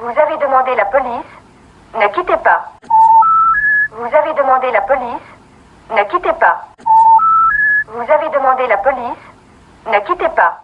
Vous avez demandé la police. Ne quittez pas. Vous avez demandé la police. Ne quittez pas. Vous avez demandé la police. Ne quittez pas.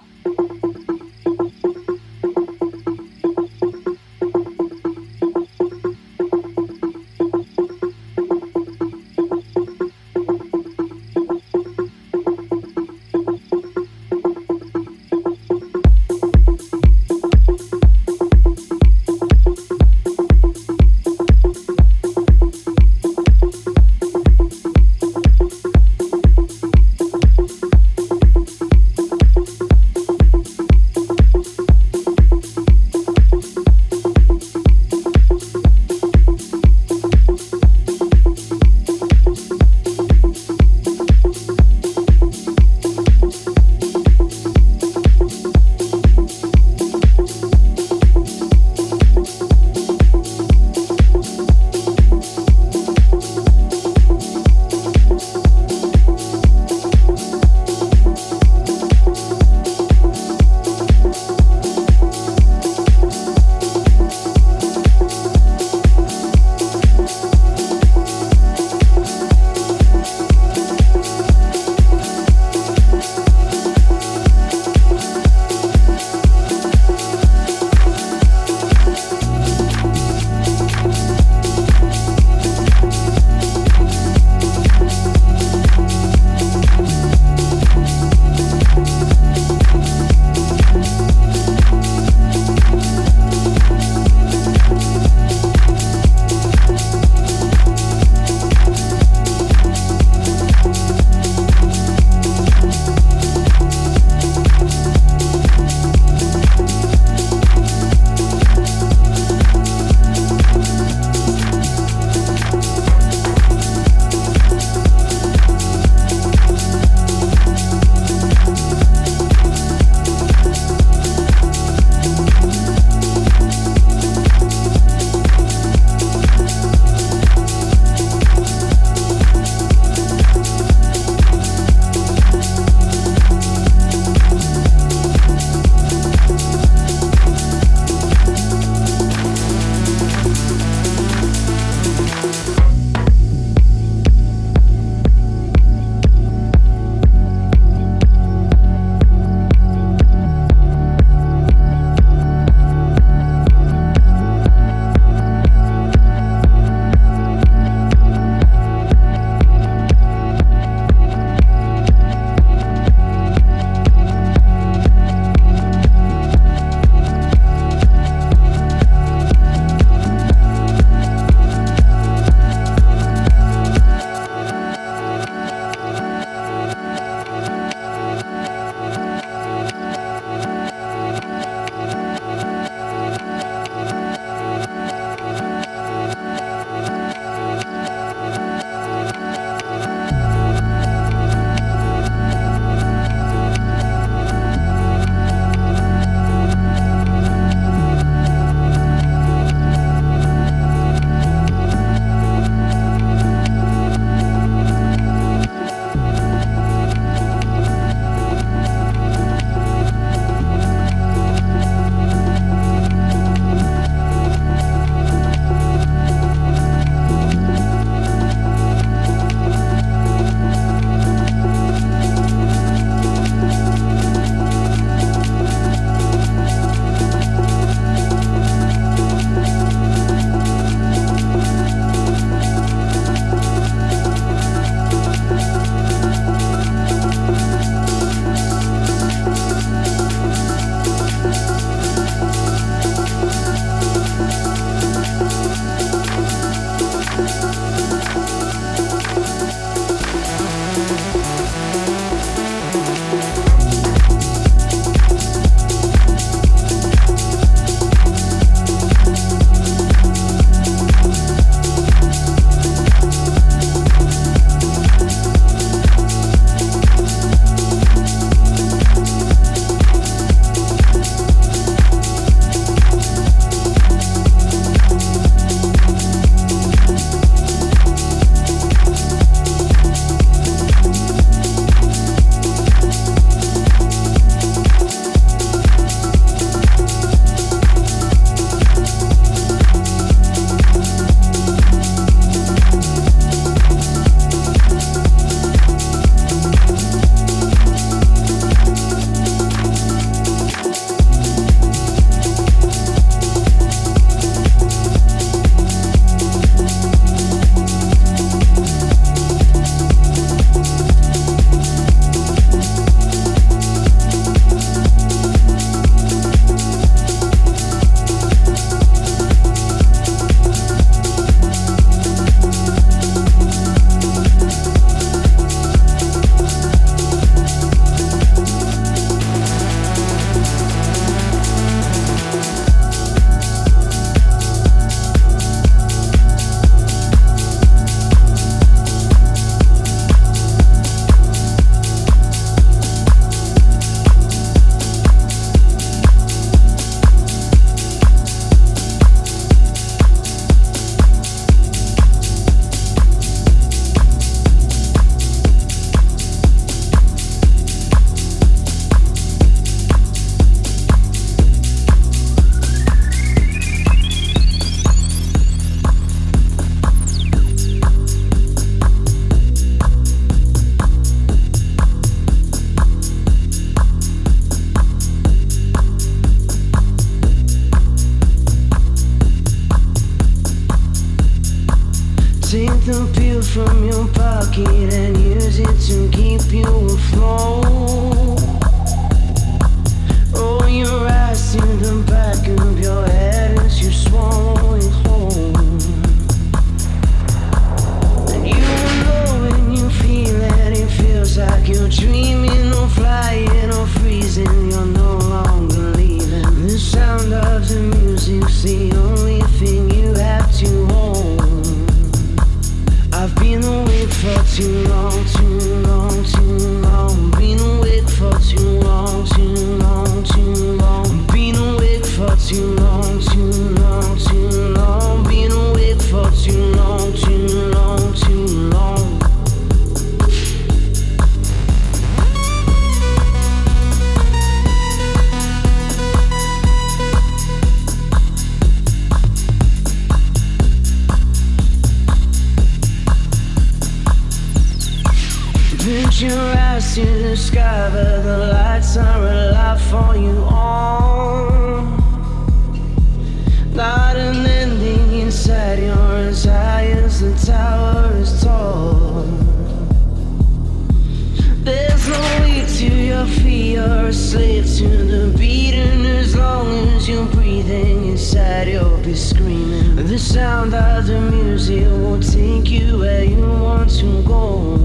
inside you'll be screaming. The sound of the music will take you where you want to go.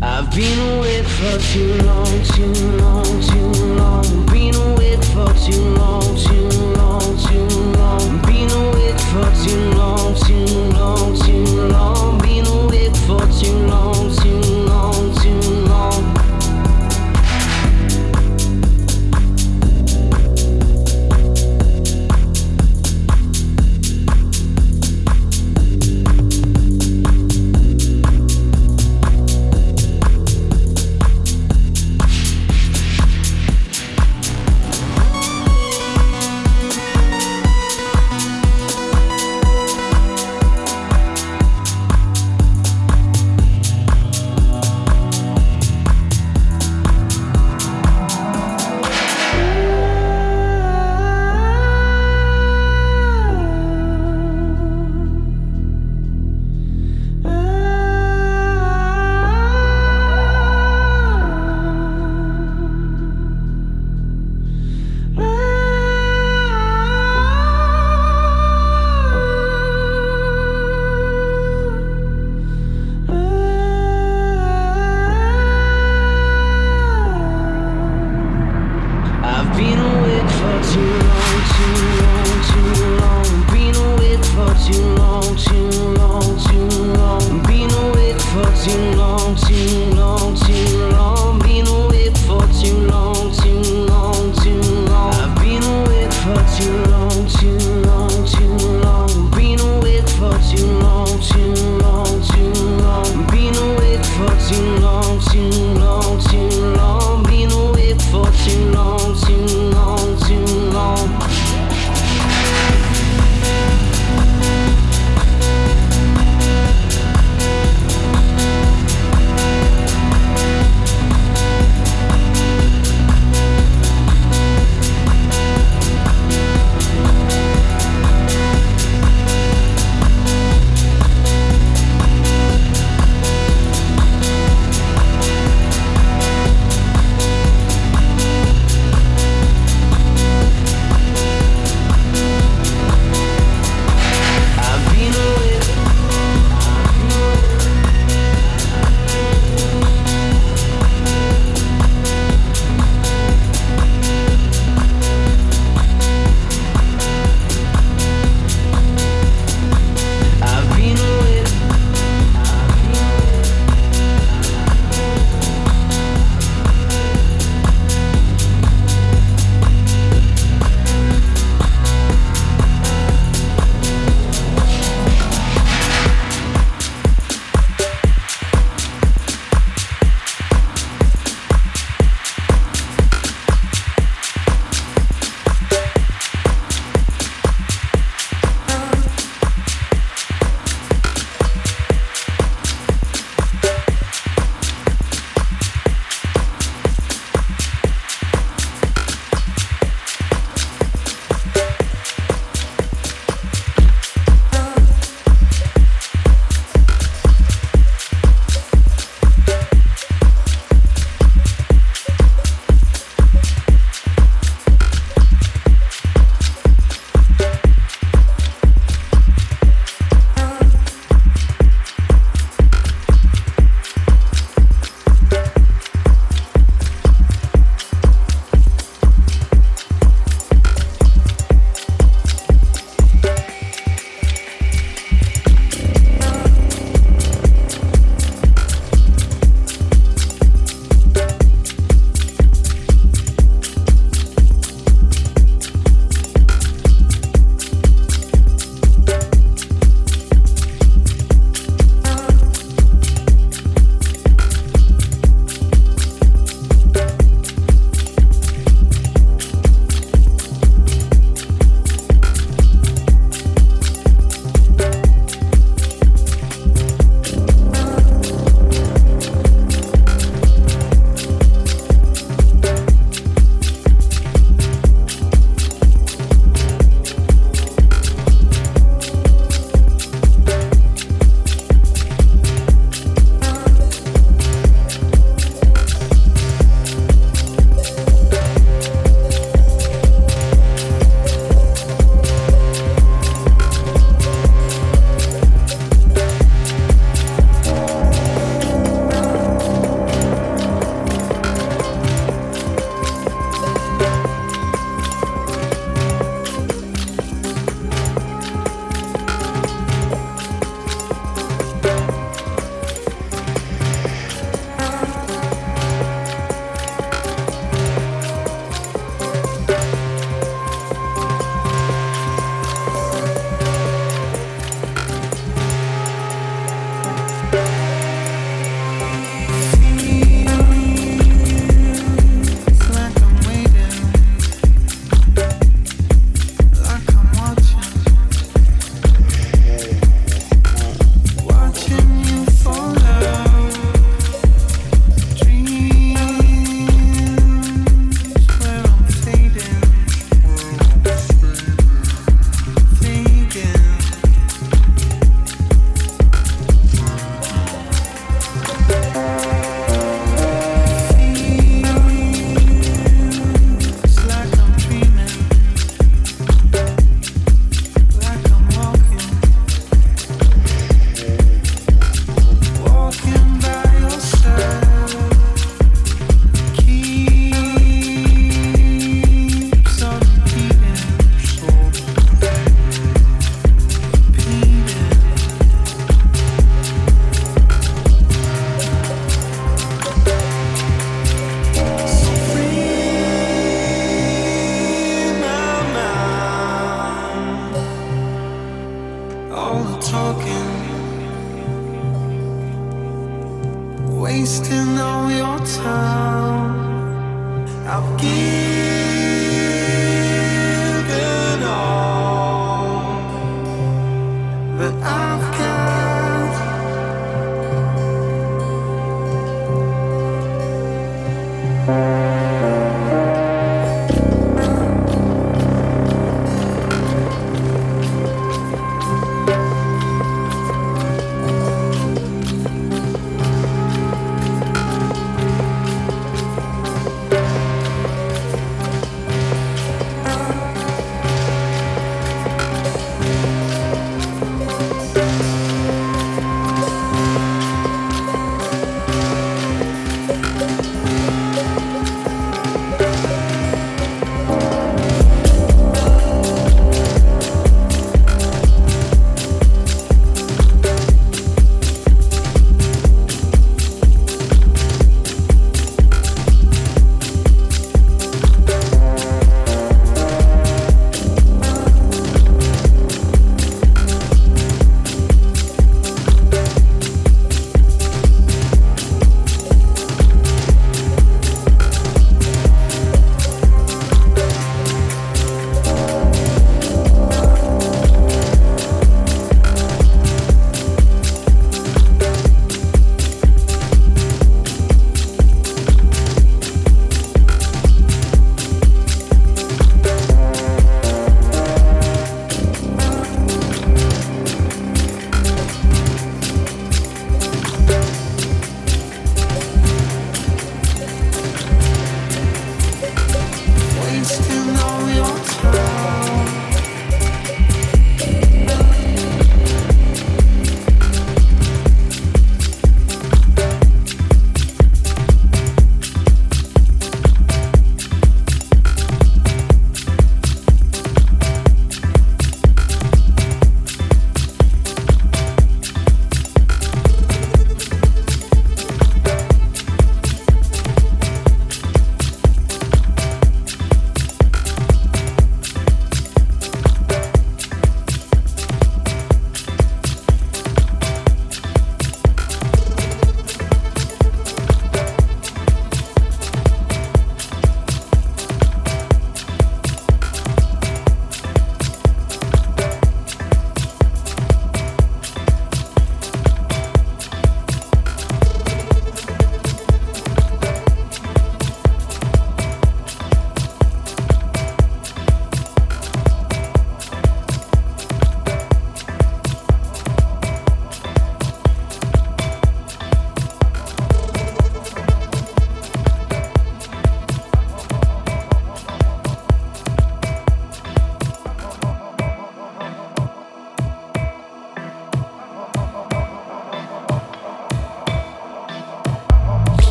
I've been away for too long, too long, too long. Been away for too long.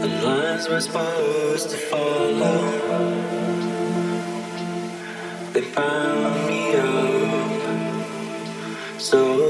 The lines we're supposed to follow. They bound me up. So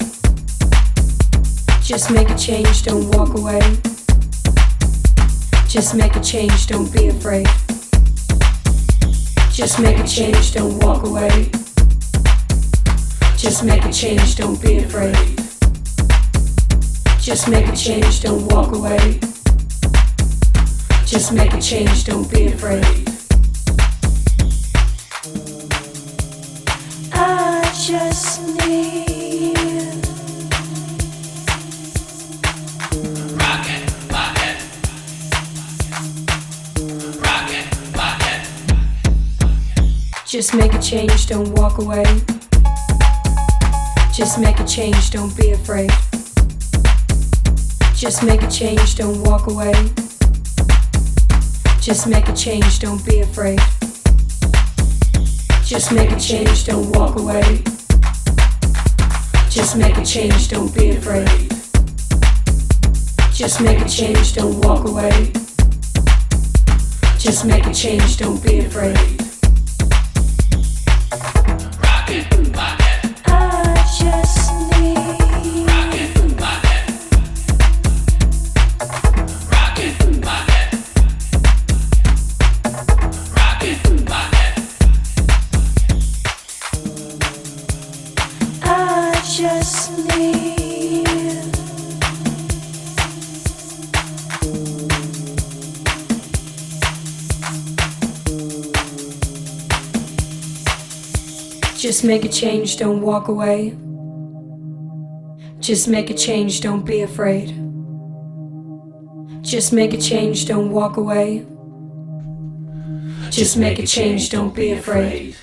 Just make a change, don't walk away. Just make a change, don't be afraid. Just make a change, don't walk away. Just make a change, don't be afraid. Just make a change, don't walk away. Just make a change, don't be afraid. Just make a change, don't walk away. Just make a change, don't be afraid. Just make a change, don't walk away. Just make a change, don't be afraid. Just make a change, don't walk away. Just make a change, don't be afraid. Just make a change, don't walk away. Just make a change, don't be afraid. Just make a change, don't walk away. Just make a change, don't be afraid. Just make a change, don't walk away. Just make a change, don't be afraid.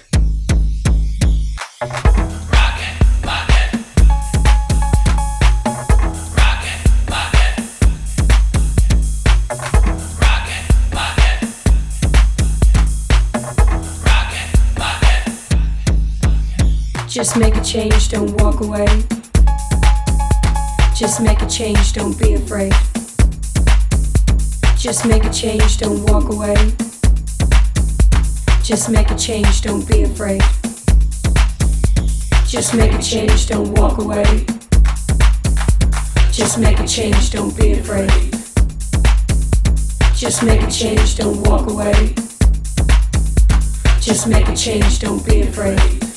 Just make a change, don't walk away. Just make a change, don't be afraid. Just make a change, don't walk away. Just make a change, don't be afraid. Just make a change, don't walk away. Just make a change, don't be afraid. Just make a change, don't walk away. Just make a change, don't be afraid.